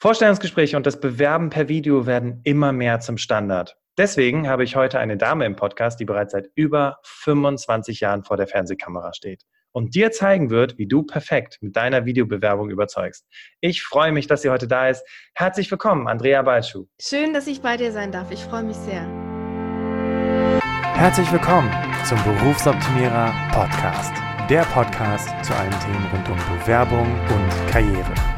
Vorstellungsgespräche und das Bewerben per Video werden immer mehr zum Standard. Deswegen habe ich heute eine Dame im Podcast, die bereits seit über 25 Jahren vor der Fernsehkamera steht und dir zeigen wird, wie du perfekt mit deiner Videobewerbung überzeugst. Ich freue mich, dass sie heute da ist. Herzlich willkommen, Andrea Balschuh. Schön, dass ich bei dir sein darf. Ich freue mich sehr. Herzlich willkommen zum Berufsoptimierer Podcast. Der Podcast zu allen Themen rund um Bewerbung und Karriere.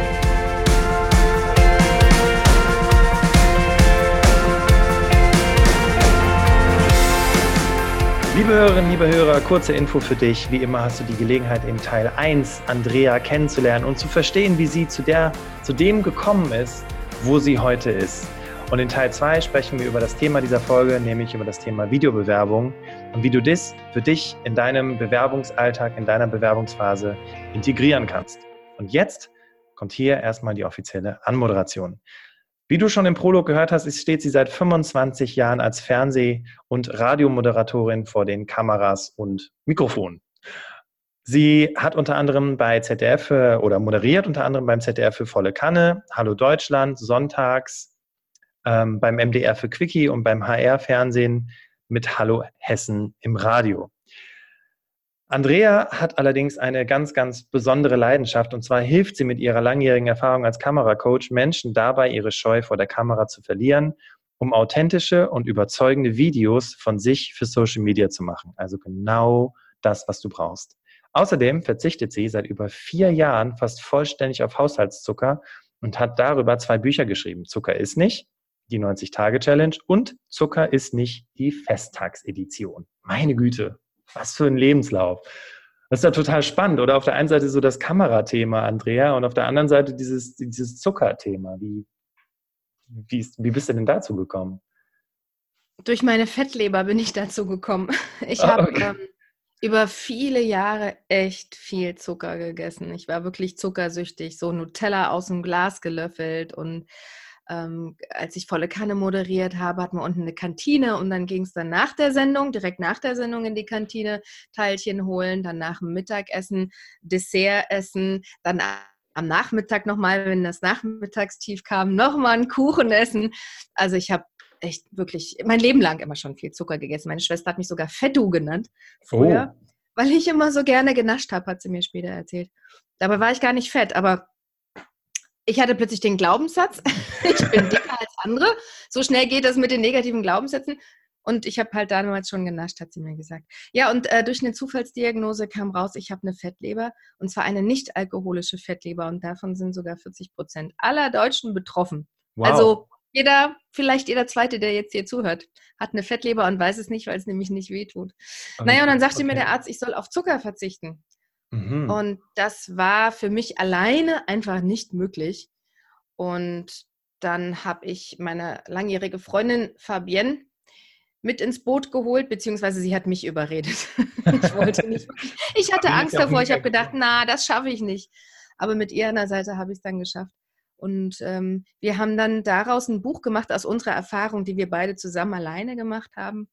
Liebe Hörerinnen, liebe Hörer, kurze Info für dich. Wie immer hast du die Gelegenheit, in Teil 1 Andrea kennenzulernen und zu verstehen, wie sie zu, der, zu dem gekommen ist, wo sie heute ist. Und in Teil 2 sprechen wir über das Thema dieser Folge, nämlich über das Thema Videobewerbung und wie du das für dich in deinem Bewerbungsalltag, in deiner Bewerbungsphase integrieren kannst. Und jetzt kommt hier erstmal die offizielle Anmoderation. Wie du schon im Prolog gehört hast, steht sie seit 25 Jahren als Fernseh- und Radiomoderatorin vor den Kameras und Mikrofonen. Sie hat unter anderem bei ZDF oder moderiert unter anderem beim ZDF für Volle Kanne, Hallo Deutschland, Sonntags, ähm, beim MDR für Quickie und beim HR-Fernsehen mit Hallo Hessen im Radio. Andrea hat allerdings eine ganz, ganz besondere Leidenschaft und zwar hilft sie mit ihrer langjährigen Erfahrung als Kameracoach Menschen dabei, ihre Scheu vor der Kamera zu verlieren, um authentische und überzeugende Videos von sich für Social Media zu machen. Also genau das, was du brauchst. Außerdem verzichtet sie seit über vier Jahren fast vollständig auf Haushaltszucker und hat darüber zwei Bücher geschrieben. Zucker ist nicht, die 90-Tage-Challenge und Zucker ist nicht die Festtagsedition. Meine Güte, was für ein Lebenslauf. Das ist ja total spannend. Oder auf der einen Seite so das Kamerathema, Andrea, und auf der anderen Seite dieses, dieses Zuckerthema. Wie, wie, ist, wie bist du denn dazu gekommen? Durch meine Fettleber bin ich dazu gekommen. Ich ah, habe okay. ähm, über viele Jahre echt viel Zucker gegessen. Ich war wirklich zuckersüchtig, so Nutella aus dem Glas gelöffelt und ähm, als ich volle Kanne moderiert habe, hatten wir unten eine Kantine und dann ging es dann nach der Sendung, direkt nach der Sendung in die Kantine, Teilchen holen, dann nach dem Mittagessen, Dessert essen, dann am Nachmittag nochmal, wenn das Nachmittagstief kam, nochmal einen Kuchen essen. Also ich habe echt wirklich mein Leben lang immer schon viel Zucker gegessen. Meine Schwester hat mich sogar Fettu genannt früher, oh. weil ich immer so gerne genascht habe, hat sie mir später erzählt. Dabei war ich gar nicht fett, aber ich hatte plötzlich den Glaubenssatz, ich bin dicker als andere. So schnell geht das mit den negativen Glaubenssätzen. Und ich habe halt damals schon genascht, hat sie mir gesagt. Ja, und äh, durch eine Zufallsdiagnose kam raus, ich habe eine Fettleber und zwar eine nicht alkoholische Fettleber und davon sind sogar 40 Prozent aller Deutschen betroffen. Wow. Also jeder, vielleicht jeder Zweite, der jetzt hier zuhört, hat eine Fettleber und weiß es nicht, weil es nämlich nicht wehtut. Okay. Naja, und dann sagte okay. mir der Arzt, ich soll auf Zucker verzichten. Mhm. Und das war für mich alleine einfach nicht möglich. Und dann habe ich meine langjährige Freundin Fabienne mit ins Boot geholt, beziehungsweise sie hat mich überredet. ich wollte nicht. Ich hatte Angst davor. Ich habe gedacht, na, das schaffe ich nicht. Aber mit ihr an der Seite habe ich es dann geschafft. Und ähm, wir haben dann daraus ein Buch gemacht aus unserer Erfahrung, die wir beide zusammen alleine gemacht haben,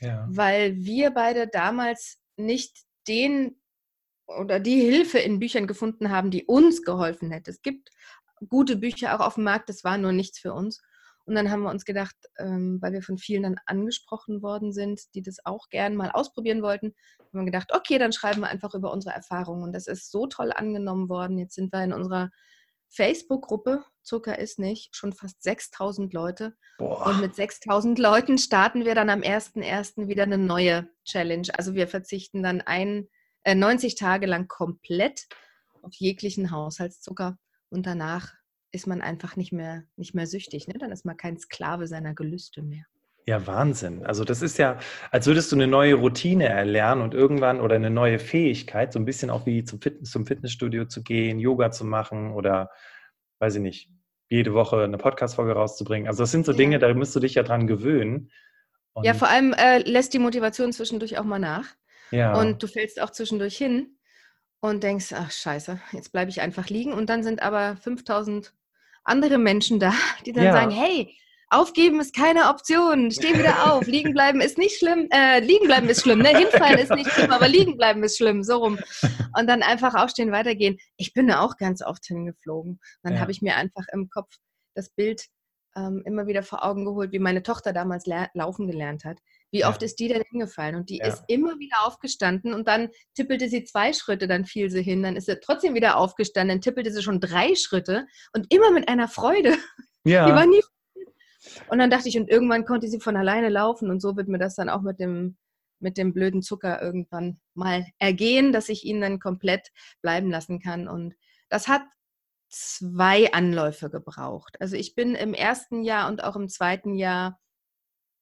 ja. weil wir beide damals nicht den oder die Hilfe in Büchern gefunden haben, die uns geholfen hätte. Es gibt gute Bücher auch auf dem Markt, das war nur nichts für uns. Und dann haben wir uns gedacht, ähm, weil wir von vielen dann angesprochen worden sind, die das auch gern mal ausprobieren wollten, haben wir gedacht, okay, dann schreiben wir einfach über unsere Erfahrungen. Und das ist so toll angenommen worden. Jetzt sind wir in unserer Facebook-Gruppe, Zucker ist nicht, schon fast 6000 Leute. Boah. Und mit 6000 Leuten starten wir dann am 1.1. wieder eine neue Challenge. Also wir verzichten dann ein äh, 90 Tage lang komplett auf jeglichen Haushaltszucker und danach ist man einfach nicht mehr, nicht mehr süchtig. Ne? Dann ist man kein Sklave seiner Gelüste mehr. Ja, Wahnsinn. Also das ist ja, als würdest du eine neue Routine erlernen und irgendwann oder eine neue Fähigkeit, so ein bisschen auch wie zum, Fitness, zum Fitnessstudio zu gehen, Yoga zu machen oder, weiß ich nicht, jede Woche eine Podcast-Folge rauszubringen. Also das sind so Dinge, ja. da musst du dich ja dran gewöhnen. Und ja, vor allem äh, lässt die Motivation zwischendurch auch mal nach. Ja. Und du fällst auch zwischendurch hin und denkst, ach scheiße, jetzt bleibe ich einfach liegen. Und dann sind aber 5000 andere Menschen da, die dann ja. sagen, hey, Aufgeben ist keine Option. Steh wieder auf. Liegen bleiben ist nicht schlimm. Äh, liegen bleiben ist schlimm. Ne? Hinfallen ist nicht schlimm, aber liegen bleiben ist schlimm. So rum. Und dann einfach aufstehen, weitergehen. Ich bin da auch ganz oft hingeflogen. Dann ja. habe ich mir einfach im Kopf das Bild ähm, immer wieder vor Augen geholt, wie meine Tochter damals laufen gelernt hat. Wie oft ja. ist die denn hingefallen? Und die ja. ist immer wieder aufgestanden und dann tippelte sie zwei Schritte, dann fiel sie hin, dann ist sie trotzdem wieder aufgestanden, dann tippelte sie schon drei Schritte und immer mit einer Freude. Ja. Die war nie und dann dachte ich, und irgendwann konnte sie von alleine laufen und so wird mir das dann auch mit dem, mit dem blöden Zucker irgendwann mal ergehen, dass ich ihn dann komplett bleiben lassen kann. Und das hat zwei Anläufe gebraucht. Also ich bin im ersten Jahr und auch im zweiten Jahr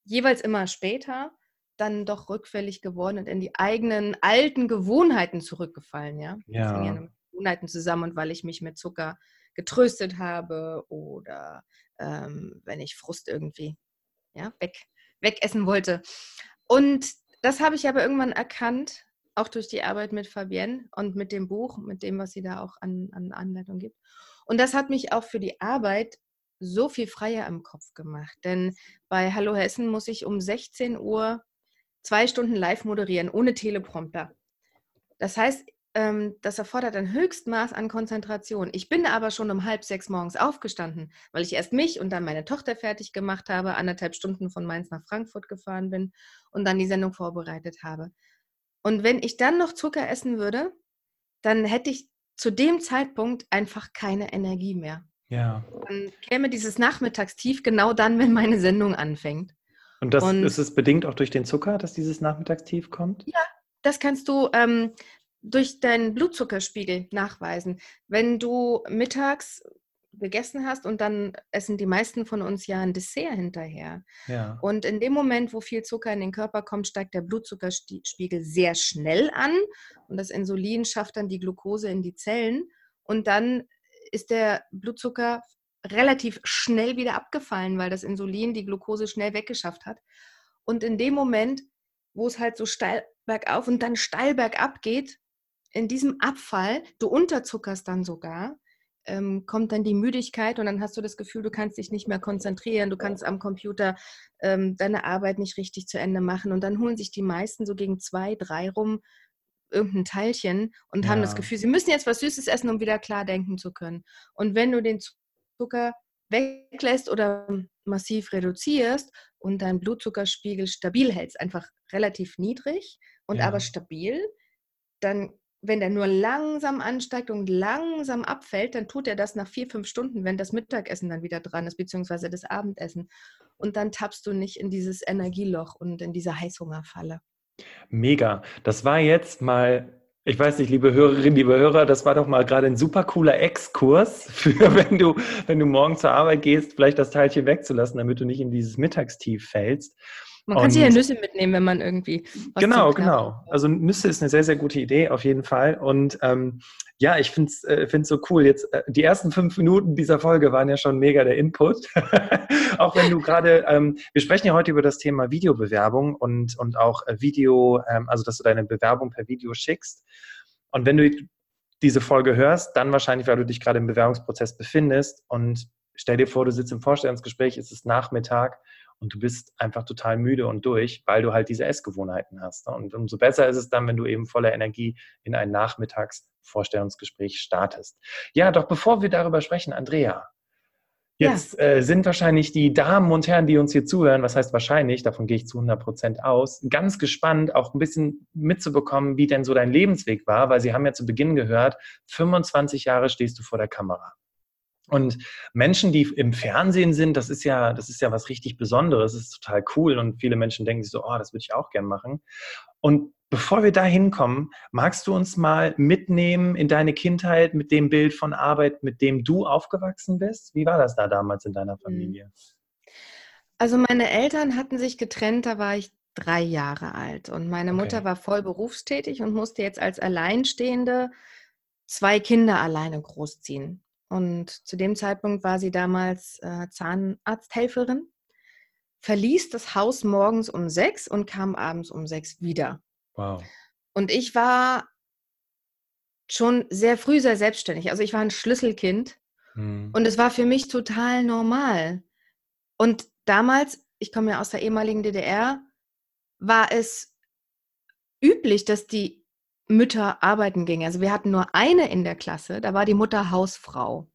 jeweils immer später dann doch rückfällig geworden und in die eigenen alten Gewohnheiten zurückgefallen. Ja, ja. Das hing ja mit Gewohnheiten zusammen und weil ich mich mit Zucker getröstet habe oder ähm, wenn ich Frust irgendwie ja, weg, wegessen wollte. Und das habe ich aber irgendwann erkannt, auch durch die Arbeit mit Fabienne und mit dem Buch, mit dem, was sie da auch an, an Anleitung gibt. Und das hat mich auch für die Arbeit so viel freier im Kopf gemacht. Denn bei Hallo Hessen muss ich um 16 Uhr zwei Stunden live moderieren, ohne Teleprompter. Das heißt, ähm, das erfordert ein Höchstmaß an Konzentration. Ich bin aber schon um halb sechs morgens aufgestanden, weil ich erst mich und dann meine Tochter fertig gemacht habe, anderthalb Stunden von Mainz nach Frankfurt gefahren bin und dann die Sendung vorbereitet habe. Und wenn ich dann noch Zucker essen würde, dann hätte ich zu dem Zeitpunkt einfach keine Energie mehr. Ja. Dann käme dieses Nachmittagstief genau dann, wenn meine Sendung anfängt. Und das und, ist es bedingt auch durch den Zucker, dass dieses Nachmittagstief kommt? Ja, das kannst du, ähm, durch deinen Blutzuckerspiegel nachweisen. Wenn du mittags gegessen hast und dann essen die meisten von uns ja ein Dessert hinterher. Ja. Und in dem Moment, wo viel Zucker in den Körper kommt, steigt der Blutzuckerspiegel sehr schnell an und das Insulin schafft dann die Glucose in die Zellen und dann ist der Blutzucker relativ schnell wieder abgefallen, weil das Insulin die Glucose schnell weggeschafft hat. Und in dem Moment, wo es halt so steil bergauf und dann steil bergab geht, in diesem Abfall, du unterzuckerst dann sogar, ähm, kommt dann die Müdigkeit und dann hast du das Gefühl, du kannst dich nicht mehr konzentrieren, du kannst am Computer ähm, deine Arbeit nicht richtig zu Ende machen und dann holen sich die meisten so gegen zwei, drei rum irgendein Teilchen und ja. haben das Gefühl, sie müssen jetzt was Süßes essen, um wieder klar denken zu können. Und wenn du den Zucker weglässt oder massiv reduzierst und deinen Blutzuckerspiegel stabil hältst, einfach relativ niedrig und ja. aber stabil, dann wenn der nur langsam ansteigt und langsam abfällt, dann tut er das nach vier, fünf Stunden, wenn das Mittagessen dann wieder dran ist, beziehungsweise das Abendessen. Und dann tappst du nicht in dieses Energieloch und in diese Heißhungerfalle. Mega. Das war jetzt mal ich weiß nicht, liebe Hörerinnen, liebe Hörer, das war doch mal gerade ein super cooler Exkurs für, wenn du, wenn du morgen zur Arbeit gehst, vielleicht das Teilchen wegzulassen, damit du nicht in dieses Mittagstief fällst. Man kann sich ja Nüsse mitnehmen, wenn man irgendwie. genau, genau. Also Nüsse ist eine sehr, sehr gute Idee, auf jeden Fall. Und ähm, ja, ich finde es äh, so cool. Jetzt äh, die ersten fünf Minuten dieser Folge waren ja schon mega der Input. auch wenn du gerade, ähm, wir sprechen ja heute über das Thema Videobewerbung und, und auch äh, Video, ähm, also dass du deine Bewerbung per Video schickst. Und wenn du diese Folge hörst, dann wahrscheinlich, weil du dich gerade im Bewerbungsprozess befindest und stell dir vor, du sitzt im Vorstellungsgespräch, es ist Nachmittag und du bist einfach total müde und durch, weil du halt diese Essgewohnheiten hast. Ne? Und umso besser ist es dann, wenn du eben voller Energie in ein Nachmittagsvorstellungsgespräch startest. Ja, doch bevor wir darüber sprechen, Andrea, Jetzt ja. äh, sind wahrscheinlich die Damen und Herren, die uns hier zuhören, was heißt wahrscheinlich, davon gehe ich zu 100 Prozent aus, ganz gespannt, auch ein bisschen mitzubekommen, wie denn so dein Lebensweg war, weil sie haben ja zu Beginn gehört, 25 Jahre stehst du vor der Kamera. Und Menschen, die im Fernsehen sind, das ist ja, das ist ja was richtig Besonderes, das ist total cool und viele Menschen denken sich so, oh, das würde ich auch gern machen. Und bevor wir da hinkommen, magst du uns mal mitnehmen in deine Kindheit mit dem Bild von Arbeit, mit dem du aufgewachsen bist? Wie war das da damals in deiner Familie? Also meine Eltern hatten sich getrennt, da war ich drei Jahre alt und meine Mutter okay. war voll berufstätig und musste jetzt als Alleinstehende zwei Kinder alleine großziehen. Und zu dem Zeitpunkt war sie damals äh, Zahnarzthelferin, verließ das Haus morgens um sechs und kam abends um sechs wieder. Wow. Und ich war schon sehr früh sehr selbstständig. Also ich war ein Schlüsselkind mhm. und es war für mich total normal. Und damals, ich komme ja aus der ehemaligen DDR, war es üblich, dass die Mütter arbeiten gingen. Also wir hatten nur eine in der Klasse, da war die Mutter Hausfrau.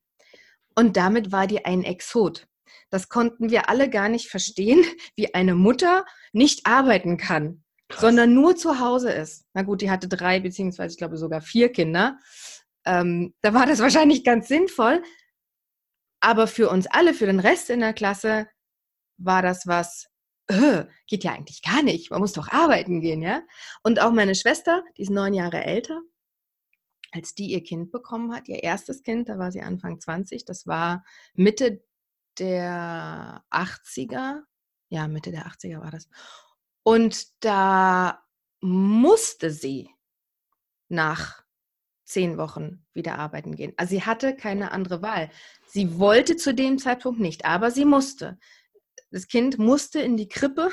Und damit war die ein Exot. Das konnten wir alle gar nicht verstehen, wie eine Mutter nicht arbeiten kann, Krass. sondern nur zu Hause ist. Na gut, die hatte drei, beziehungsweise ich glaube sogar vier Kinder. Ähm, da war das wahrscheinlich ganz sinnvoll. Aber für uns alle, für den Rest in der Klasse, war das was, äh, geht ja eigentlich gar nicht. Man muss doch arbeiten gehen, ja? Und auch meine Schwester, die ist neun Jahre älter, als die ihr Kind bekommen hat, ihr erstes Kind, da war sie Anfang 20, das war Mitte der 80er, ja, Mitte der 80er war das. Und da musste sie nach zehn Wochen wieder arbeiten gehen. Also sie hatte keine andere Wahl. Sie wollte zu dem Zeitpunkt nicht, aber sie musste. Das Kind musste in die Krippe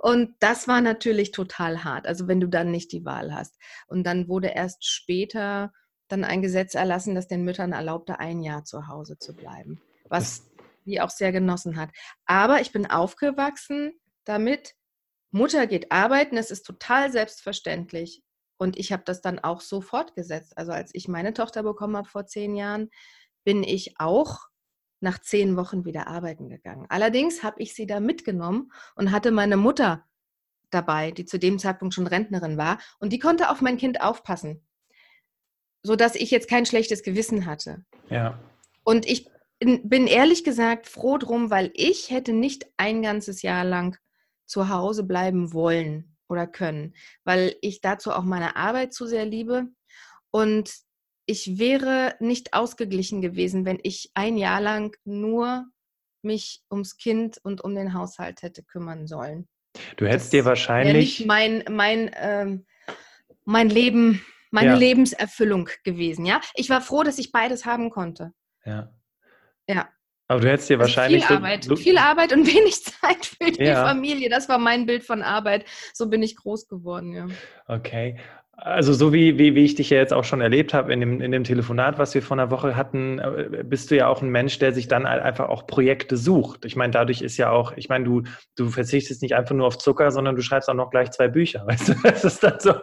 und das war natürlich total hart. Also wenn du dann nicht die Wahl hast. Und dann wurde erst später dann ein Gesetz erlassen, das den Müttern erlaubte, ein Jahr zu Hause zu bleiben. Was die auch sehr genossen hat. Aber ich bin aufgewachsen damit, Mutter geht arbeiten, es ist total selbstverständlich. Und ich habe das dann auch so fortgesetzt. Also als ich meine Tochter bekommen habe vor zehn Jahren, bin ich auch nach zehn Wochen wieder arbeiten gegangen. Allerdings habe ich sie da mitgenommen und hatte meine Mutter dabei, die zu dem Zeitpunkt schon Rentnerin war. Und die konnte auf mein Kind aufpassen, sodass ich jetzt kein schlechtes Gewissen hatte. Ja. Und ich bin ehrlich gesagt froh drum, weil ich hätte nicht ein ganzes Jahr lang zu Hause bleiben wollen oder können, weil ich dazu auch meine Arbeit zu sehr liebe und ich wäre nicht ausgeglichen gewesen, wenn ich ein Jahr lang nur mich ums Kind und um den Haushalt hätte kümmern sollen. Du hättest das dir wahrscheinlich nicht mein mein ähm, mein Leben, meine ja. Lebenserfüllung gewesen. Ja, ich war froh, dass ich beides haben konnte. Ja. Ja. Aber du hättest dir also wahrscheinlich. Viel Arbeit, so, viel Arbeit und wenig Zeit für die ja. Familie. Das war mein Bild von Arbeit. So bin ich groß geworden, ja. Okay. Also so wie, wie, wie ich dich ja jetzt auch schon erlebt habe in dem, in dem Telefonat, was wir vor einer Woche hatten, äh, bist du ja auch ein Mensch, der sich dann einfach auch Projekte sucht. Ich meine, dadurch ist ja auch, ich meine, du, du verzichtest nicht einfach nur auf Zucker, sondern du schreibst auch noch gleich zwei Bücher. Weißt du, das ist dann so.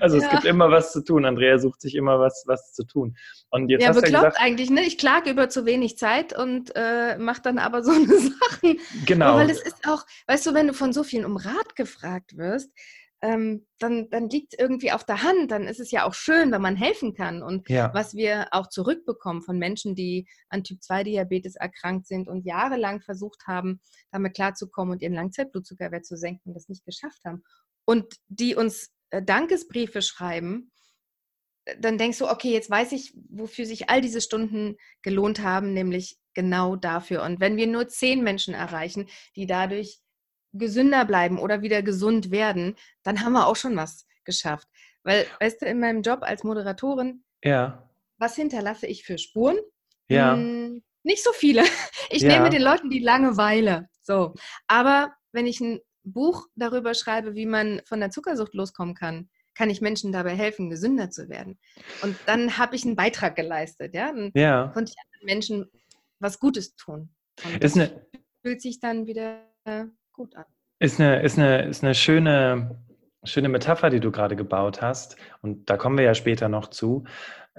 Also ja. es gibt immer was zu tun. Andrea sucht sich immer was, was zu tun. Und jetzt ja, hast bekloppt ja gesagt, eigentlich, ne? Ich klage über zu wenig Zeit und äh, mache dann aber so eine Sachen. Genau. Weil es ist auch, weißt du, wenn du von so vielen um Rat gefragt wirst, ähm, dann, dann liegt es irgendwie auf der Hand. Dann ist es ja auch schön, wenn man helfen kann. Und ja. was wir auch zurückbekommen von Menschen, die an Typ-2-Diabetes erkrankt sind und jahrelang versucht haben, damit klarzukommen und ihren Langzeitblutzuckerwert zu senken und das nicht geschafft haben. Und die uns äh, Dankesbriefe schreiben, äh, dann denkst du, okay, jetzt weiß ich, wofür sich all diese Stunden gelohnt haben, nämlich genau dafür. Und wenn wir nur zehn Menschen erreichen, die dadurch gesünder bleiben oder wieder gesund werden, dann haben wir auch schon was geschafft. Weil, weißt du, in meinem Job als Moderatorin, ja. was hinterlasse ich für Spuren? Ja. Hm, nicht so viele. Ich ja. nehme den Leuten die Langeweile. So. Aber wenn ich ein Buch darüber schreibe, wie man von der Zuckersucht loskommen kann, kann ich Menschen dabei helfen, gesünder zu werden. Und dann habe ich einen Beitrag geleistet. Ja, dann ja. konnte ich Menschen was Gutes tun. Und ist eine, fühlt sich dann wieder gut an. Ist eine, ist eine, ist eine schöne, schöne Metapher, die du gerade gebaut hast. Und da kommen wir ja später noch zu.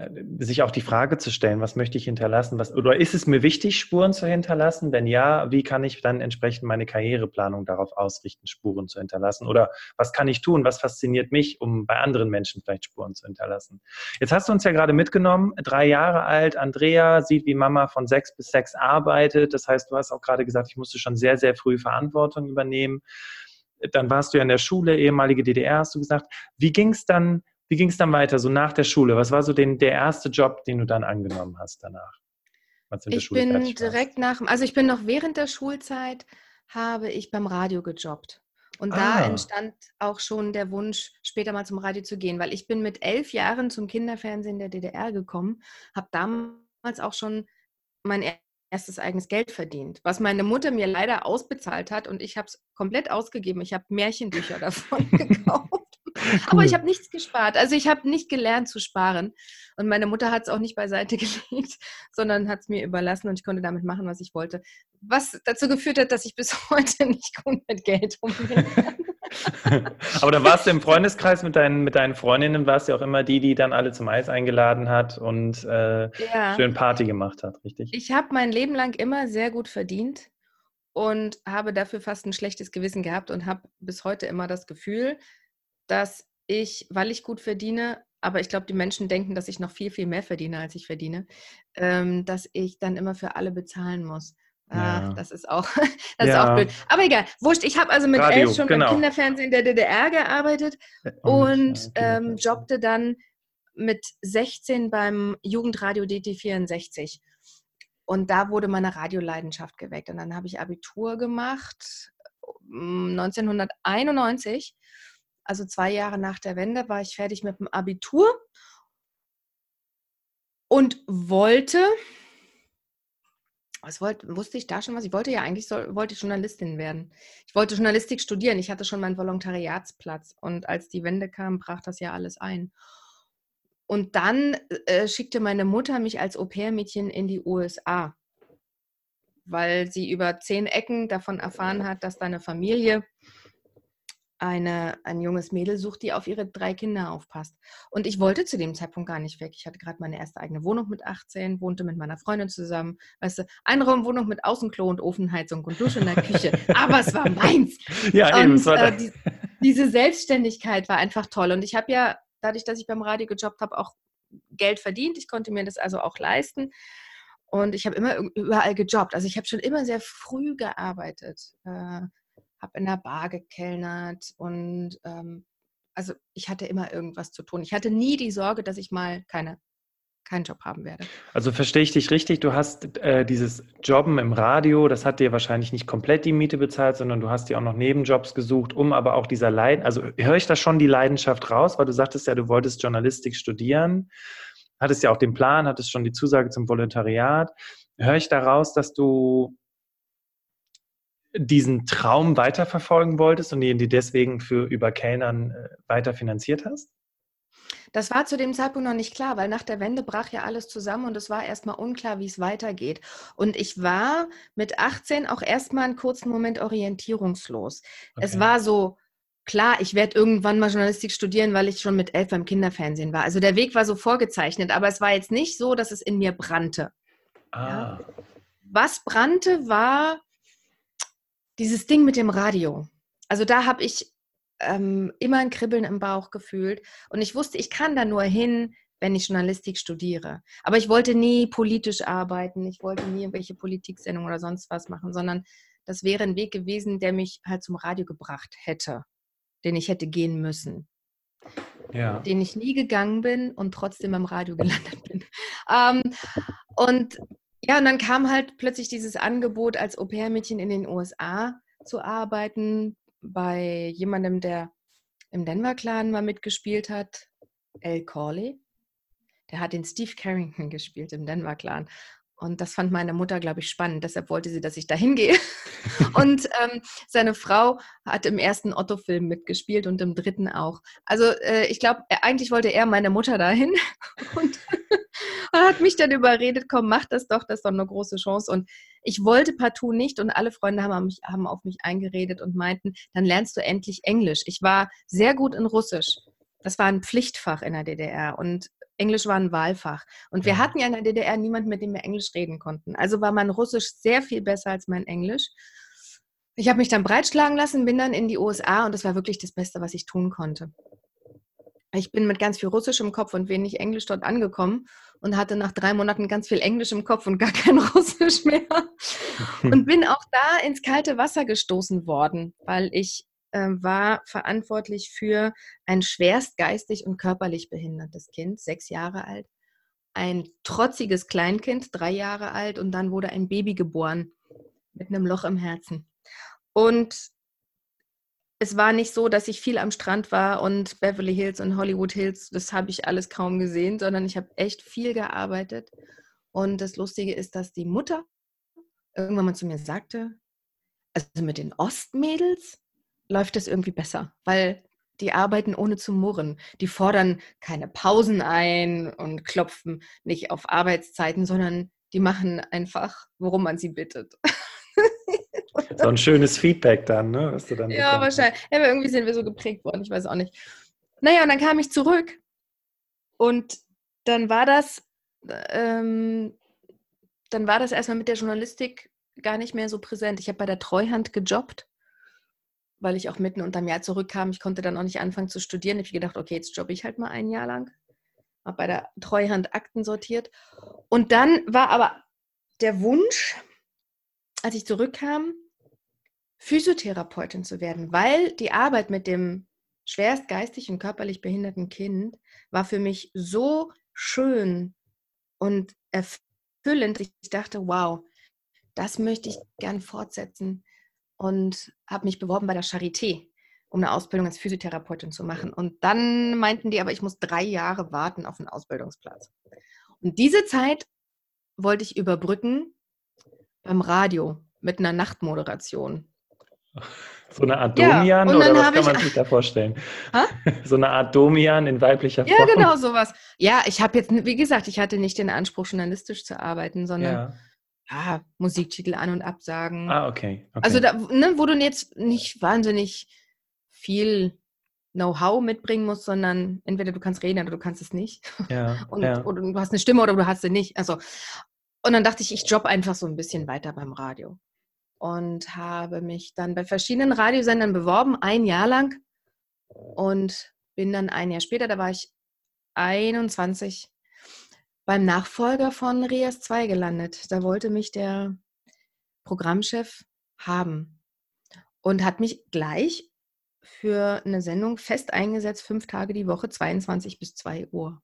Äh, sich auch die Frage zu stellen, was möchte ich hinterlassen? Was, oder ist es mir wichtig, Spuren zu hinterlassen? Wenn ja, wie kann ich dann entsprechend meine Karriereplanung darauf ausrichten, Spuren zu hinterlassen? Oder was kann ich tun? Was fasziniert mich, um bei anderen Menschen vielleicht Spuren zu hinterlassen? Jetzt hast du uns ja gerade mitgenommen, drei Jahre alt, Andrea sieht, wie Mama von sechs bis sechs arbeitet. Das heißt, du hast auch gerade gesagt, ich musste schon sehr, sehr früh Verantwortung übernehmen. Dann warst du ja in der Schule, ehemalige DDR, hast du gesagt. Wie ging es dann wie ging es dann weiter, so nach der Schule? Was war so den, der erste Job, den du dann angenommen hast danach? ich bin direkt nach, also ich bin noch während der Schulzeit, habe ich beim Radio gejobbt. Und da ah. entstand auch schon der Wunsch, später mal zum Radio zu gehen, weil ich bin mit elf Jahren zum Kinderfernsehen der DDR gekommen, habe damals auch schon mein erstes eigenes Geld verdient, was meine Mutter mir leider ausbezahlt hat und ich habe es komplett ausgegeben. Ich habe Märchenbücher davon gekauft. Cool. Aber ich habe nichts gespart. Also ich habe nicht gelernt zu sparen. Und meine Mutter hat es auch nicht beiseite gelegt, sondern hat es mir überlassen und ich konnte damit machen, was ich wollte. Was dazu geführt hat, dass ich bis heute nicht gut mit Geld umgehen kann. Aber da warst du im Freundeskreis mit deinen, mit deinen Freundinnen, warst du auch immer die, die dann alle zum Eis eingeladen hat und äh, ja. schön Party gemacht hat, richtig? Ich habe mein Leben lang immer sehr gut verdient und habe dafür fast ein schlechtes Gewissen gehabt und habe bis heute immer das Gefühl, dass ich, weil ich gut verdiene, aber ich glaube, die Menschen denken, dass ich noch viel, viel mehr verdiene, als ich verdiene, ähm, dass ich dann immer für alle bezahlen muss. Ach, ja. das ist auch, das ja. ist auch blöd. Aber egal, wurscht. Ich habe also mit Radio, elf schon genau. beim Kinderfernsehen der DDR gearbeitet äh, und ähm, jobbte dann mit 16 beim Jugendradio DT64. Und da wurde meine Radioleidenschaft geweckt. Und dann habe ich Abitur gemacht. 1991, mm, also zwei Jahre nach der Wende, war ich fertig mit dem Abitur und wollte, was wollte, wusste ich da schon was? Ich wollte ja eigentlich soll, wollte Journalistin werden. Ich wollte Journalistik studieren. Ich hatte schon meinen Volontariatsplatz. Und als die Wende kam, brach das ja alles ein. Und dann äh, schickte meine Mutter mich als Au-pair-Mädchen in die USA, weil sie über zehn Ecken davon erfahren hat, dass da eine Familie eine, ein junges Mädel sucht, die auf ihre drei Kinder aufpasst. Und ich wollte zu dem Zeitpunkt gar nicht weg. Ich hatte gerade meine erste eigene Wohnung mit 18, wohnte mit meiner Freundin zusammen. Weißt du, Einraumwohnung mit Außenklo und Ofenheizung und Dusche in der Küche. Aber es war meins. Ja, eben. Und, äh, die, diese Selbstständigkeit war einfach toll. Und ich habe ja dadurch, dass ich beim Radio gejobbt habe, auch Geld verdient. Ich konnte mir das also auch leisten. Und ich habe immer überall gejobbt. Also ich habe schon immer sehr früh gearbeitet. Äh, habe in der Bar gekellnert und ähm, also ich hatte immer irgendwas zu tun. Ich hatte nie die Sorge, dass ich mal keine keinen Job haben werde. Also verstehe ich dich richtig, du hast äh, dieses Jobben im Radio, das hat dir wahrscheinlich nicht komplett die Miete bezahlt, sondern du hast dir auch noch Nebenjobs gesucht, um aber auch dieser Leid, also höre ich da schon die Leidenschaft raus, weil du sagtest ja, du wolltest Journalistik studieren, hattest ja auch den Plan, hattest schon die Zusage zum Volontariat. Höre ich daraus, dass du diesen Traum weiterverfolgen wolltest und ihn die deswegen für über Kellnern äh, weiter finanziert hast? Das war zu dem Zeitpunkt noch nicht klar, weil nach der Wende brach ja alles zusammen und es war erstmal unklar, wie es weitergeht. Und ich war mit 18 auch erstmal einen kurzen Moment orientierungslos. Okay. Es war so, klar, ich werde irgendwann mal Journalistik studieren, weil ich schon mit elf beim Kinderfernsehen war. Also der Weg war so vorgezeichnet, aber es war jetzt nicht so, dass es in mir brannte. Ah. Ja. Was brannte, war dieses Ding mit dem Radio. Also da habe ich ähm, immer ein Kribbeln im Bauch gefühlt. Und ich wusste, ich kann da nur hin, wenn ich Journalistik studiere. Aber ich wollte nie politisch arbeiten, ich wollte nie irgendwelche Politiksendungen oder sonst was machen, sondern das wäre ein Weg gewesen, der mich halt zum Radio gebracht hätte, den ich hätte gehen müssen. Ja. Den ich nie gegangen bin und trotzdem beim Radio gelandet bin. Ähm, und ja, und dann kam halt plötzlich dieses Angebot, als Au-pair-Mädchen in den USA zu arbeiten, bei jemandem, der im Denver-Clan mal mitgespielt hat, Al Corley. Der hat den Steve Carrington gespielt im Denver-Clan. Und das fand meine Mutter, glaube ich, spannend. Deshalb wollte sie, dass ich da hingehe. und ähm, seine Frau hat im ersten Otto-Film mitgespielt und im dritten auch. Also äh, ich glaube, eigentlich wollte er meine Mutter dahin und hat mich dann überredet, komm, mach das doch, das ist doch eine große Chance. Und ich wollte partout nicht und alle Freunde haben, mich, haben auf mich eingeredet und meinten, dann lernst du endlich Englisch. Ich war sehr gut in Russisch. Das war ein Pflichtfach in der DDR und Englisch war ein Wahlfach. Und wir hatten ja in der DDR niemanden, mit dem wir Englisch reden konnten. Also war mein Russisch sehr viel besser als mein Englisch. Ich habe mich dann breitschlagen lassen, bin dann in die USA und das war wirklich das Beste, was ich tun konnte. Ich bin mit ganz viel Russisch im Kopf und wenig Englisch dort angekommen und hatte nach drei Monaten ganz viel Englisch im Kopf und gar kein Russisch mehr. Und bin auch da ins kalte Wasser gestoßen worden, weil ich äh, war verantwortlich für ein schwerst geistig und körperlich behindertes Kind, sechs Jahre alt, ein trotziges Kleinkind, drei Jahre alt, und dann wurde ein Baby geboren mit einem Loch im Herzen. Und es war nicht so, dass ich viel am Strand war und Beverly Hills und Hollywood Hills, das habe ich alles kaum gesehen, sondern ich habe echt viel gearbeitet. Und das Lustige ist, dass die Mutter irgendwann mal zu mir sagte, also mit den Ostmädels, läuft es irgendwie besser, weil die arbeiten ohne zu murren. Die fordern keine Pausen ein und klopfen nicht auf Arbeitszeiten, sondern die machen einfach, worum man sie bittet. So ein schönes Feedback dann, ne? Was du dann ja, bekommst. wahrscheinlich. Ja, aber irgendwie sind wir so geprägt worden, ich weiß auch nicht. Naja, und dann kam ich zurück und dann war das, ähm, dann war das erstmal mit der Journalistik gar nicht mehr so präsent. Ich habe bei der Treuhand gejobbt, weil ich auch mitten unterm Jahr zurückkam. Ich konnte dann auch nicht anfangen zu studieren. Ich habe gedacht, okay, jetzt jobbe ich halt mal ein Jahr lang. Habe bei der Treuhand Akten sortiert. Und dann war aber der Wunsch, als ich zurückkam, Physiotherapeutin zu werden, weil die Arbeit mit dem schwerst geistig und körperlich behinderten Kind war für mich so schön und erfüllend. Ich dachte, wow, das möchte ich gern fortsetzen und habe mich beworben bei der Charité, um eine Ausbildung als Physiotherapeutin zu machen. Und dann meinten die, aber ich muss drei Jahre warten auf einen Ausbildungsplatz. Und diese Zeit wollte ich überbrücken beim Radio mit einer Nachtmoderation. So eine Art Domian ja, oder was kann man sich da vorstellen? Ha? So eine Art Domian in weiblicher Form. Ja, genau sowas. Ja, ich habe jetzt, wie gesagt, ich hatte nicht den Anspruch, journalistisch zu arbeiten, sondern ja. ja Musiktitel an- und absagen. Ah, okay. okay. Also, da, ne, wo du jetzt nicht wahnsinnig viel Know-how mitbringen musst, sondern entweder du kannst reden oder du kannst es nicht. Ja, und, ja. Oder du hast eine Stimme oder du hast sie nicht. Also, und dann dachte ich, ich job einfach so ein bisschen weiter beim Radio und habe mich dann bei verschiedenen Radiosendern beworben, ein Jahr lang und bin dann ein Jahr später, da war ich 21, beim Nachfolger von Rias 2 gelandet. Da wollte mich der Programmchef haben und hat mich gleich für eine Sendung fest eingesetzt, fünf Tage die Woche, 22 bis 2 Uhr.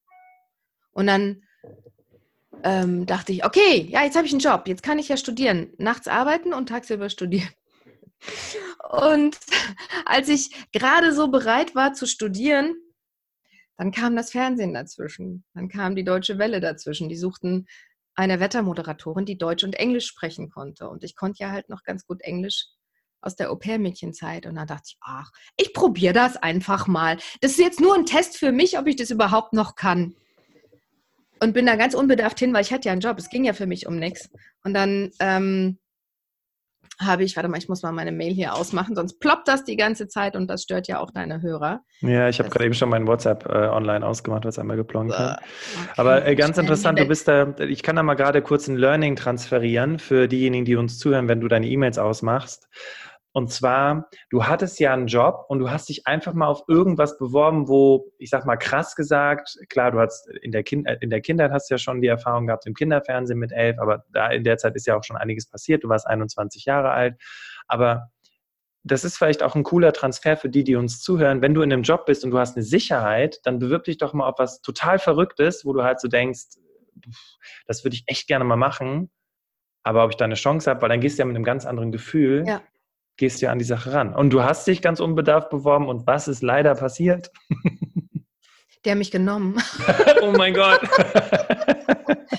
Und dann ähm, dachte ich, okay, ja, jetzt habe ich einen Job, jetzt kann ich ja studieren, nachts arbeiten und tagsüber studieren. Und als ich gerade so bereit war zu studieren, dann kam das Fernsehen dazwischen. Dann kam die Deutsche Welle dazwischen. Die suchten eine Wettermoderatorin, die Deutsch und Englisch sprechen konnte. Und ich konnte ja halt noch ganz gut Englisch aus der Au-pair-Mädchenzeit. Und dann dachte ich, ach, ich probiere das einfach mal. Das ist jetzt nur ein Test für mich, ob ich das überhaupt noch kann und bin da ganz unbedarft hin, weil ich hatte ja einen Job. Es ging ja für mich um nichts. Und dann ähm, habe ich, warte mal, ich muss mal meine Mail hier ausmachen, sonst ploppt das die ganze Zeit und das stört ja auch deine Hörer. Ja, ich habe gerade eben schon mein WhatsApp äh, online ausgemacht, was einmal geplonkt hat. Okay. Aber äh, ganz interessant, du bist da, ich kann da mal gerade kurz ein Learning transferieren für diejenigen, die uns zuhören, wenn du deine E-Mails ausmachst. Und zwar, du hattest ja einen Job und du hast dich einfach mal auf irgendwas beworben, wo, ich sag mal krass gesagt, klar, du hast in der, kind, äh, in der Kindheit hast du ja schon die Erfahrung gehabt im Kinderfernsehen mit elf, aber da in der Zeit ist ja auch schon einiges passiert. Du warst 21 Jahre alt. Aber das ist vielleicht auch ein cooler Transfer für die, die uns zuhören. Wenn du in einem Job bist und du hast eine Sicherheit, dann bewirb dich doch mal auf was total Verrücktes, wo du halt so denkst, das würde ich echt gerne mal machen. Aber ob ich da eine Chance habe, weil dann gehst du ja mit einem ganz anderen Gefühl ja gehst du an die Sache ran. Und du hast dich ganz unbedarft beworben und was ist leider passiert? Die haben mich genommen. oh mein Gott.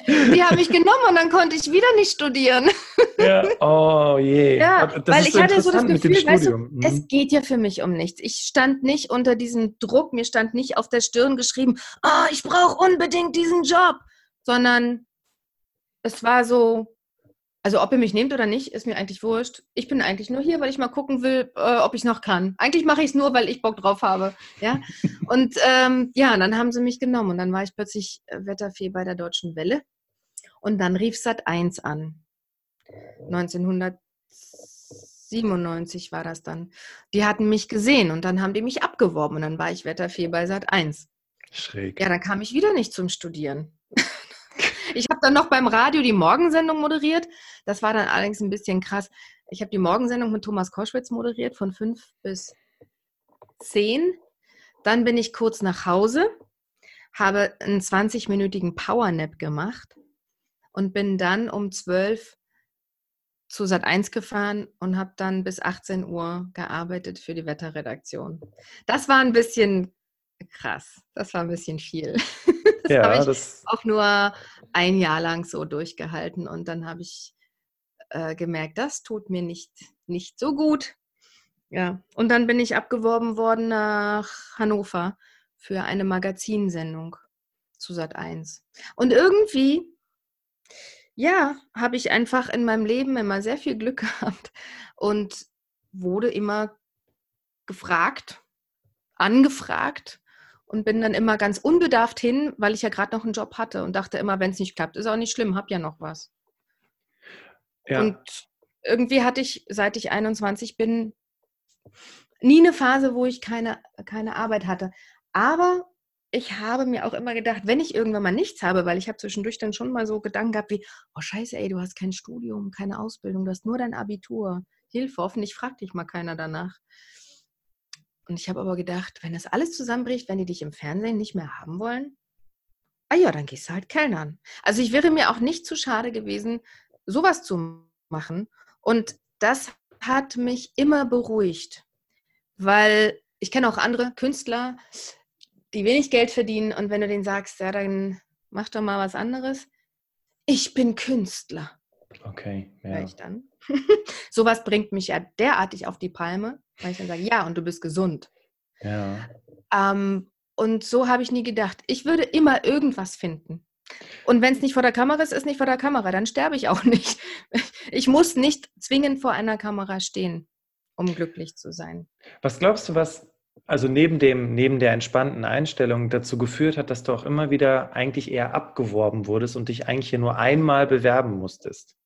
Die haben mich genommen und dann konnte ich wieder nicht studieren. ja, oh je. Ja, das weil ich so hatte so das Gefühl, weißt du, mhm. es geht ja für mich um nichts. Ich stand nicht unter diesem Druck, mir stand nicht auf der Stirn geschrieben, oh, ich brauche unbedingt diesen Job, sondern es war so, also ob ihr mich nehmt oder nicht, ist mir eigentlich wurscht. Ich bin eigentlich nur hier, weil ich mal gucken will, äh, ob ich noch kann. Eigentlich mache ich es nur, weil ich Bock drauf habe. Ja? Und ähm, ja, dann haben sie mich genommen und dann war ich plötzlich äh, Wetterfee bei der Deutschen Welle. Und dann rief Sat 1 an. 1997 war das dann. Die hatten mich gesehen und dann haben die mich abgeworben und dann war ich Wetterfee bei Sat 1. Schräg. Ja, dann kam ich wieder nicht zum Studieren. Ich habe dann noch beim Radio die Morgensendung moderiert. Das war dann allerdings ein bisschen krass. Ich habe die Morgensendung mit Thomas Koschwitz moderiert von fünf bis zehn. Dann bin ich kurz nach Hause, habe einen 20-minütigen Powernap gemacht und bin dann um 12 zu Sat 1 gefahren und habe dann bis 18 Uhr gearbeitet für die Wetterredaktion. Das war ein bisschen krass. Das war ein bisschen viel. Das ja, habe ich das... auch nur ein Jahr lang so durchgehalten und dann habe ich äh, gemerkt, das tut mir nicht, nicht so gut. Ja, und dann bin ich abgeworben worden nach Hannover für eine Magazinsendung zu Sat 1. Und irgendwie, ja, habe ich einfach in meinem Leben immer sehr viel Glück gehabt und wurde immer gefragt, angefragt und bin dann immer ganz unbedarft hin, weil ich ja gerade noch einen Job hatte und dachte immer, wenn es nicht klappt, ist auch nicht schlimm, hab ja noch was. Ja. Und irgendwie hatte ich, seit ich 21 bin, nie eine Phase, wo ich keine, keine Arbeit hatte. Aber ich habe mir auch immer gedacht, wenn ich irgendwann mal nichts habe, weil ich habe zwischendurch dann schon mal so Gedanken gehabt wie, oh scheiße, ey, du hast kein Studium, keine Ausbildung, du hast nur dein Abitur. Hilfe, hoffentlich fragt dich mal keiner danach. Und ich habe aber gedacht, wenn das alles zusammenbricht, wenn die dich im Fernsehen nicht mehr haben wollen, ah ja, dann gehst du halt Kellnern. Also ich wäre mir auch nicht zu schade gewesen, sowas zu machen. Und das hat mich immer beruhigt, weil ich kenne auch andere Künstler, die wenig Geld verdienen und wenn du denen sagst, ja, dann mach doch mal was anderes. Ich bin Künstler. Okay, ja. Ich dann. Sowas bringt mich ja derartig auf die Palme, weil ich dann sage, ja, und du bist gesund. Ja. Ähm, und so habe ich nie gedacht. Ich würde immer irgendwas finden. Und wenn es nicht vor der Kamera ist, ist nicht vor der Kamera, dann sterbe ich auch nicht. Ich muss nicht zwingend vor einer Kamera stehen, um glücklich zu sein. Was glaubst du, was also neben dem, neben der entspannten Einstellung dazu geführt hat, dass du auch immer wieder eigentlich eher abgeworben wurdest und dich eigentlich hier nur einmal bewerben musstest?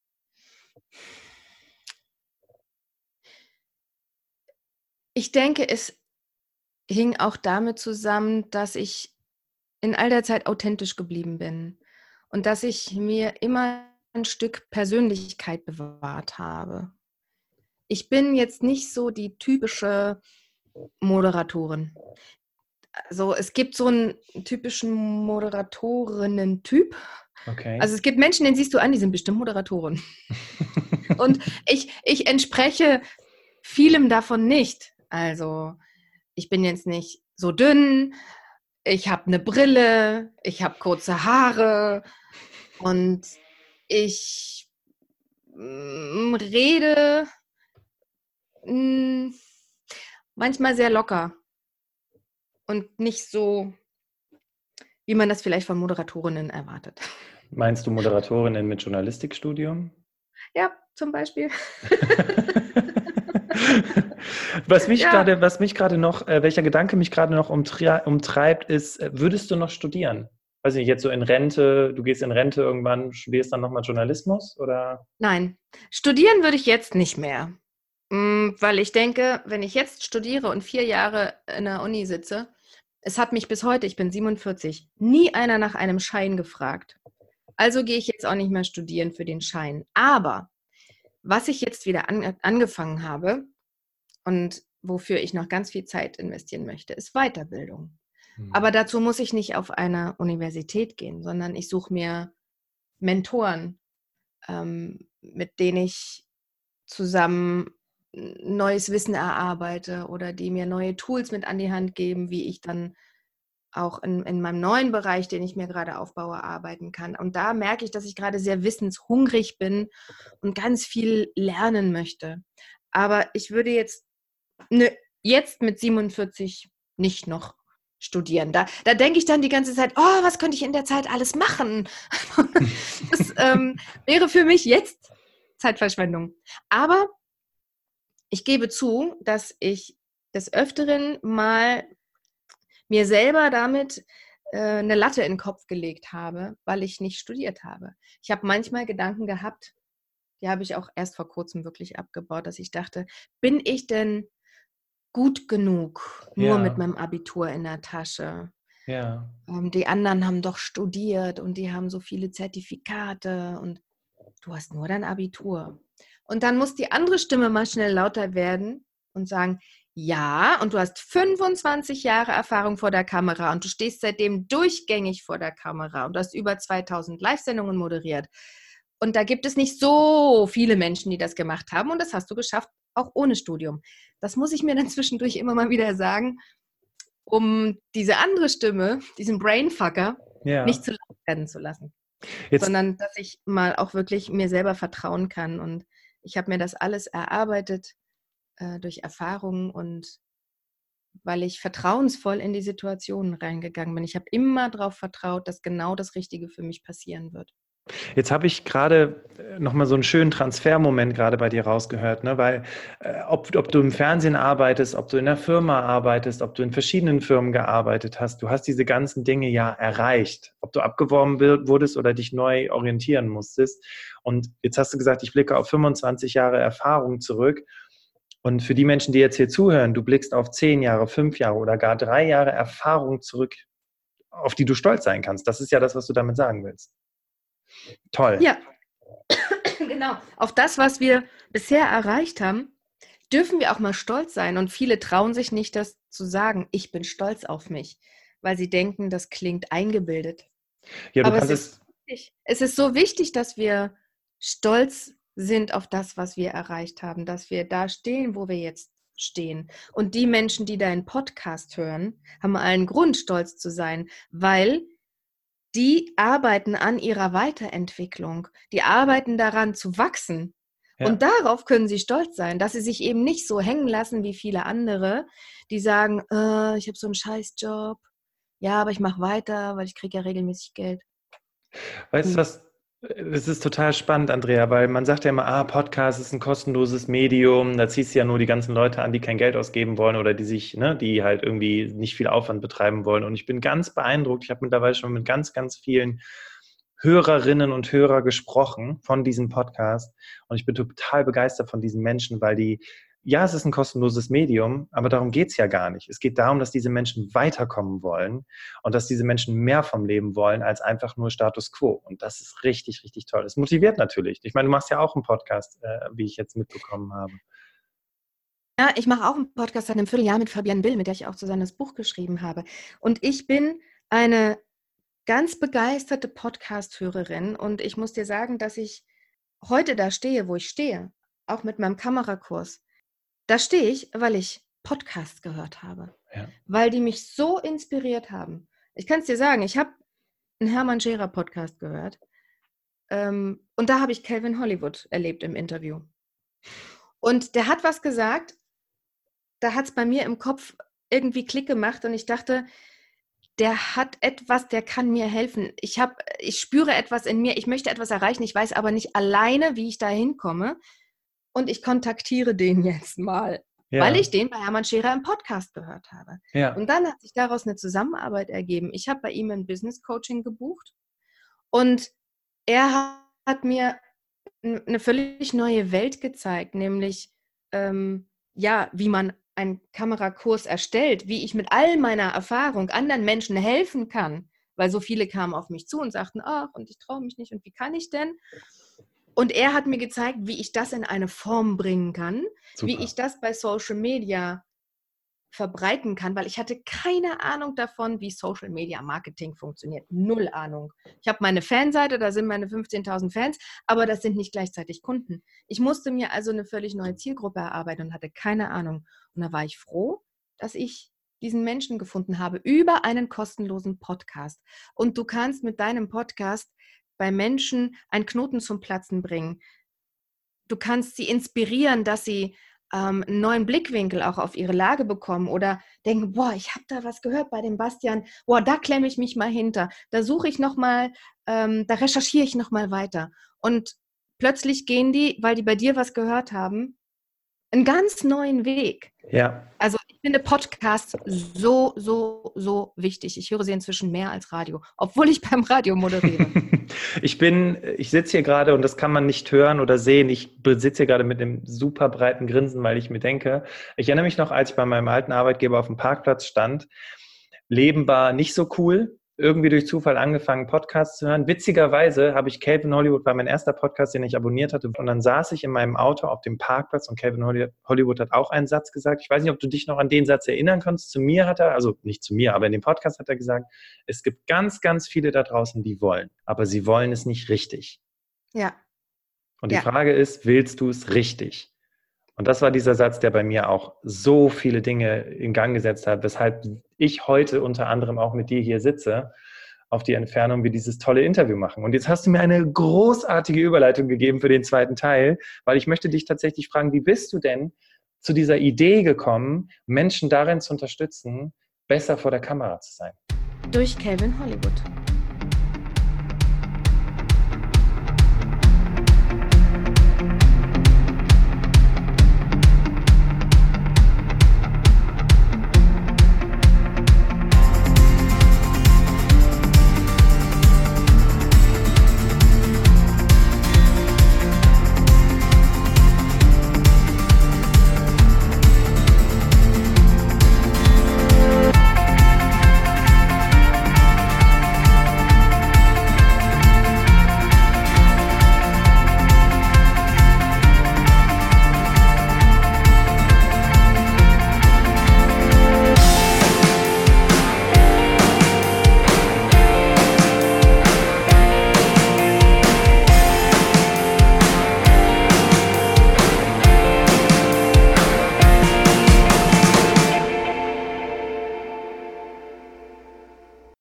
Ich denke, es hing auch damit zusammen, dass ich in all der Zeit authentisch geblieben bin und dass ich mir immer ein Stück Persönlichkeit bewahrt habe. Ich bin jetzt nicht so die typische Moderatorin. Also es gibt so einen typischen Moderatorinnen-Typ. Okay. Also es gibt Menschen, denen siehst du an, die sind bestimmt Moderatoren. und ich, ich entspreche vielem davon nicht. Also ich bin jetzt nicht so dünn, ich habe eine Brille, ich habe kurze Haare und ich mm, rede mm, manchmal sehr locker und nicht so, wie man das vielleicht von Moderatorinnen erwartet. Meinst du Moderatorinnen mit Journalistikstudium? Ja, zum Beispiel. was mich ja. gerade, was mich gerade noch, äh, welcher Gedanke mich gerade noch umtreibt, ist, äh, würdest du noch studieren? Weiß nicht, jetzt so in Rente, du gehst in Rente irgendwann, studierst dann nochmal Journalismus oder? Nein, studieren würde ich jetzt nicht mehr. Mm, weil ich denke, wenn ich jetzt studiere und vier Jahre in der Uni sitze, es hat mich bis heute, ich bin 47, nie einer nach einem Schein gefragt. Also gehe ich jetzt auch nicht mehr studieren für den Schein. Aber was ich jetzt wieder an, angefangen habe und wofür ich noch ganz viel Zeit investieren möchte, ist Weiterbildung. Mhm. Aber dazu muss ich nicht auf eine Universität gehen, sondern ich suche mir Mentoren, ähm, mit denen ich zusammen neues Wissen erarbeite oder die mir neue Tools mit an die Hand geben, wie ich dann auch in, in meinem neuen Bereich, den ich mir gerade aufbaue, arbeiten kann. Und da merke ich, dass ich gerade sehr wissenshungrig bin und ganz viel lernen möchte. Aber ich würde jetzt, ne, jetzt mit 47 nicht noch studieren. Da, da denke ich dann die ganze Zeit, oh, was könnte ich in der Zeit alles machen? das ähm, wäre für mich jetzt Zeitverschwendung. Aber ich gebe zu, dass ich des Öfteren mal mir selber damit äh, eine Latte in den Kopf gelegt habe, weil ich nicht studiert habe. Ich habe manchmal Gedanken gehabt, die habe ich auch erst vor kurzem wirklich abgebaut, dass ich dachte, bin ich denn gut genug, nur ja. mit meinem Abitur in der Tasche? Ja. Ähm, die anderen haben doch studiert und die haben so viele Zertifikate und du hast nur dein Abitur. Und dann muss die andere Stimme mal schnell lauter werden und sagen, ja, und du hast 25 Jahre Erfahrung vor der Kamera und du stehst seitdem durchgängig vor der Kamera und du hast über 2000 Live-Sendungen moderiert. Und da gibt es nicht so viele Menschen, die das gemacht haben und das hast du geschafft, auch ohne Studium. Das muss ich mir dann zwischendurch immer mal wieder sagen, um diese andere Stimme, diesen Brainfucker, ja. nicht zu laut werden zu lassen. Jetzt. Sondern dass ich mal auch wirklich mir selber vertrauen kann und ich habe mir das alles erarbeitet. äh, durch Erfahrungen und weil ich vertrauensvoll in die Situationen reingegangen bin. Ich habe immer darauf vertraut, dass genau das Richtige für mich passieren wird. Jetzt habe ich gerade äh, nochmal so einen schönen Transfermoment gerade bei dir rausgehört, ne? weil äh, ob, ob du im Fernsehen arbeitest, ob du in der Firma arbeitest, ob du in verschiedenen Firmen gearbeitet hast, du hast diese ganzen Dinge ja erreicht. Ob du abgeworben wurdest oder dich neu orientieren musstest. Und jetzt hast du gesagt, ich blicke auf 25 Jahre Erfahrung zurück. Und für die Menschen, die jetzt hier zuhören, du blickst auf 10 Jahre, 5 Jahre oder gar drei Jahre Erfahrung zurück, auf die du stolz sein kannst. Das ist ja das, was du damit sagen willst. Toll. Ja, genau. Auf das, was wir bisher erreicht haben, dürfen wir auch mal stolz sein. Und viele trauen sich nicht, das zu sagen. Ich bin stolz auf mich, weil sie denken, das klingt eingebildet. Ja, Aber es ist, wichtig. es ist so wichtig, dass wir stolz sind auf das, was wir erreicht haben, dass wir da stehen, wo wir jetzt stehen. Und die Menschen, die deinen Podcast hören, haben allen Grund, stolz zu sein, weil die arbeiten an ihrer Weiterentwicklung. Die arbeiten daran zu wachsen. Ja. Und darauf können sie stolz sein, dass sie sich eben nicht so hängen lassen wie viele andere, die sagen, äh, ich habe so einen Scheißjob. Ja, aber ich mache weiter, weil ich kriege ja regelmäßig Geld. Weißt du, hm. was das ist total spannend, Andrea, weil man sagt ja immer, ah, Podcast ist ein kostenloses Medium, da ziehst du ja nur die ganzen Leute an, die kein Geld ausgeben wollen oder die sich, ne, die halt irgendwie nicht viel Aufwand betreiben wollen. Und ich bin ganz beeindruckt, ich habe mittlerweile schon mit ganz, ganz vielen Hörerinnen und Hörer gesprochen von diesem Podcast. Und ich bin total begeistert von diesen Menschen, weil die ja, es ist ein kostenloses Medium, aber darum geht es ja gar nicht. Es geht darum, dass diese Menschen weiterkommen wollen und dass diese Menschen mehr vom Leben wollen als einfach nur Status quo. Und das ist richtig, richtig toll. Es motiviert natürlich. Ich meine, du machst ja auch einen Podcast, äh, wie ich jetzt mitbekommen habe. Ja, ich mache auch einen Podcast seit einem Vierteljahr mit Fabian Bill, mit der ich auch zusammen das Buch geschrieben habe. Und ich bin eine ganz begeisterte Podcast-Hörerin und ich muss dir sagen, dass ich heute da stehe, wo ich stehe, auch mit meinem Kamerakurs da stehe ich, weil ich Podcasts gehört habe, ja. weil die mich so inspiriert haben. Ich kann es dir sagen, ich habe einen Hermann Scherer Podcast gehört ähm, und da habe ich Calvin Hollywood erlebt im Interview. Und der hat was gesagt, da hat es bei mir im Kopf irgendwie Klick gemacht und ich dachte, der hat etwas, der kann mir helfen. Ich habe, ich spüre etwas in mir, ich möchte etwas erreichen, ich weiß aber nicht alleine, wie ich da hinkomme und ich kontaktiere den jetzt mal, ja. weil ich den bei Hermann Scherer im Podcast gehört habe. Ja. Und dann hat sich daraus eine Zusammenarbeit ergeben. Ich habe bei ihm ein Business Coaching gebucht und er hat mir eine völlig neue Welt gezeigt, nämlich ähm, ja, wie man einen Kamerakurs erstellt, wie ich mit all meiner Erfahrung anderen Menschen helfen kann, weil so viele kamen auf mich zu und sagten, ach, und ich traue mich nicht und wie kann ich denn? Und er hat mir gezeigt, wie ich das in eine Form bringen kann, Super. wie ich das bei Social Media verbreiten kann, weil ich hatte keine Ahnung davon, wie Social Media Marketing funktioniert. Null Ahnung. Ich habe meine Fanseite, da sind meine 15.000 Fans, aber das sind nicht gleichzeitig Kunden. Ich musste mir also eine völlig neue Zielgruppe erarbeiten und hatte keine Ahnung. Und da war ich froh, dass ich diesen Menschen gefunden habe über einen kostenlosen Podcast. Und du kannst mit deinem Podcast bei Menschen einen Knoten zum Platzen bringen. Du kannst sie inspirieren, dass sie ähm, einen neuen Blickwinkel auch auf ihre Lage bekommen oder denken, boah, ich habe da was gehört bei dem Bastian, boah, da klemme ich mich mal hinter, da suche ich noch mal, ähm, da recherchiere ich noch mal weiter. Und plötzlich gehen die, weil die bei dir was gehört haben, einen ganz neuen Weg. Ja. Also finde Podcasts so, so, so wichtig. Ich höre sie inzwischen mehr als Radio, obwohl ich beim Radio moderiere. ich bin, ich sitze hier gerade und das kann man nicht hören oder sehen. Ich sitze hier gerade mit einem super breiten Grinsen, weil ich mir denke, ich erinnere mich noch, als ich bei meinem alten Arbeitgeber auf dem Parkplatz stand. Leben war nicht so cool irgendwie durch Zufall angefangen, Podcasts zu hören. Witzigerweise habe ich Calvin Hollywood, war mein erster Podcast, den ich abonniert hatte. Und dann saß ich in meinem Auto auf dem Parkplatz und Calvin Hollywood hat auch einen Satz gesagt. Ich weiß nicht, ob du dich noch an den Satz erinnern kannst. Zu mir hat er, also nicht zu mir, aber in dem Podcast hat er gesagt, es gibt ganz, ganz viele da draußen, die wollen, aber sie wollen es nicht richtig. Ja. Und die ja. Frage ist, willst du es richtig? Und das war dieser Satz, der bei mir auch so viele Dinge in Gang gesetzt hat, weshalb ich heute unter anderem auch mit dir hier sitze, auf die Entfernung wir dieses tolle Interview machen. Und jetzt hast du mir eine großartige Überleitung gegeben für den zweiten Teil, weil ich möchte dich tatsächlich fragen, wie bist du denn zu dieser Idee gekommen, Menschen darin zu unterstützen, besser vor der Kamera zu sein? Durch Calvin Hollywood.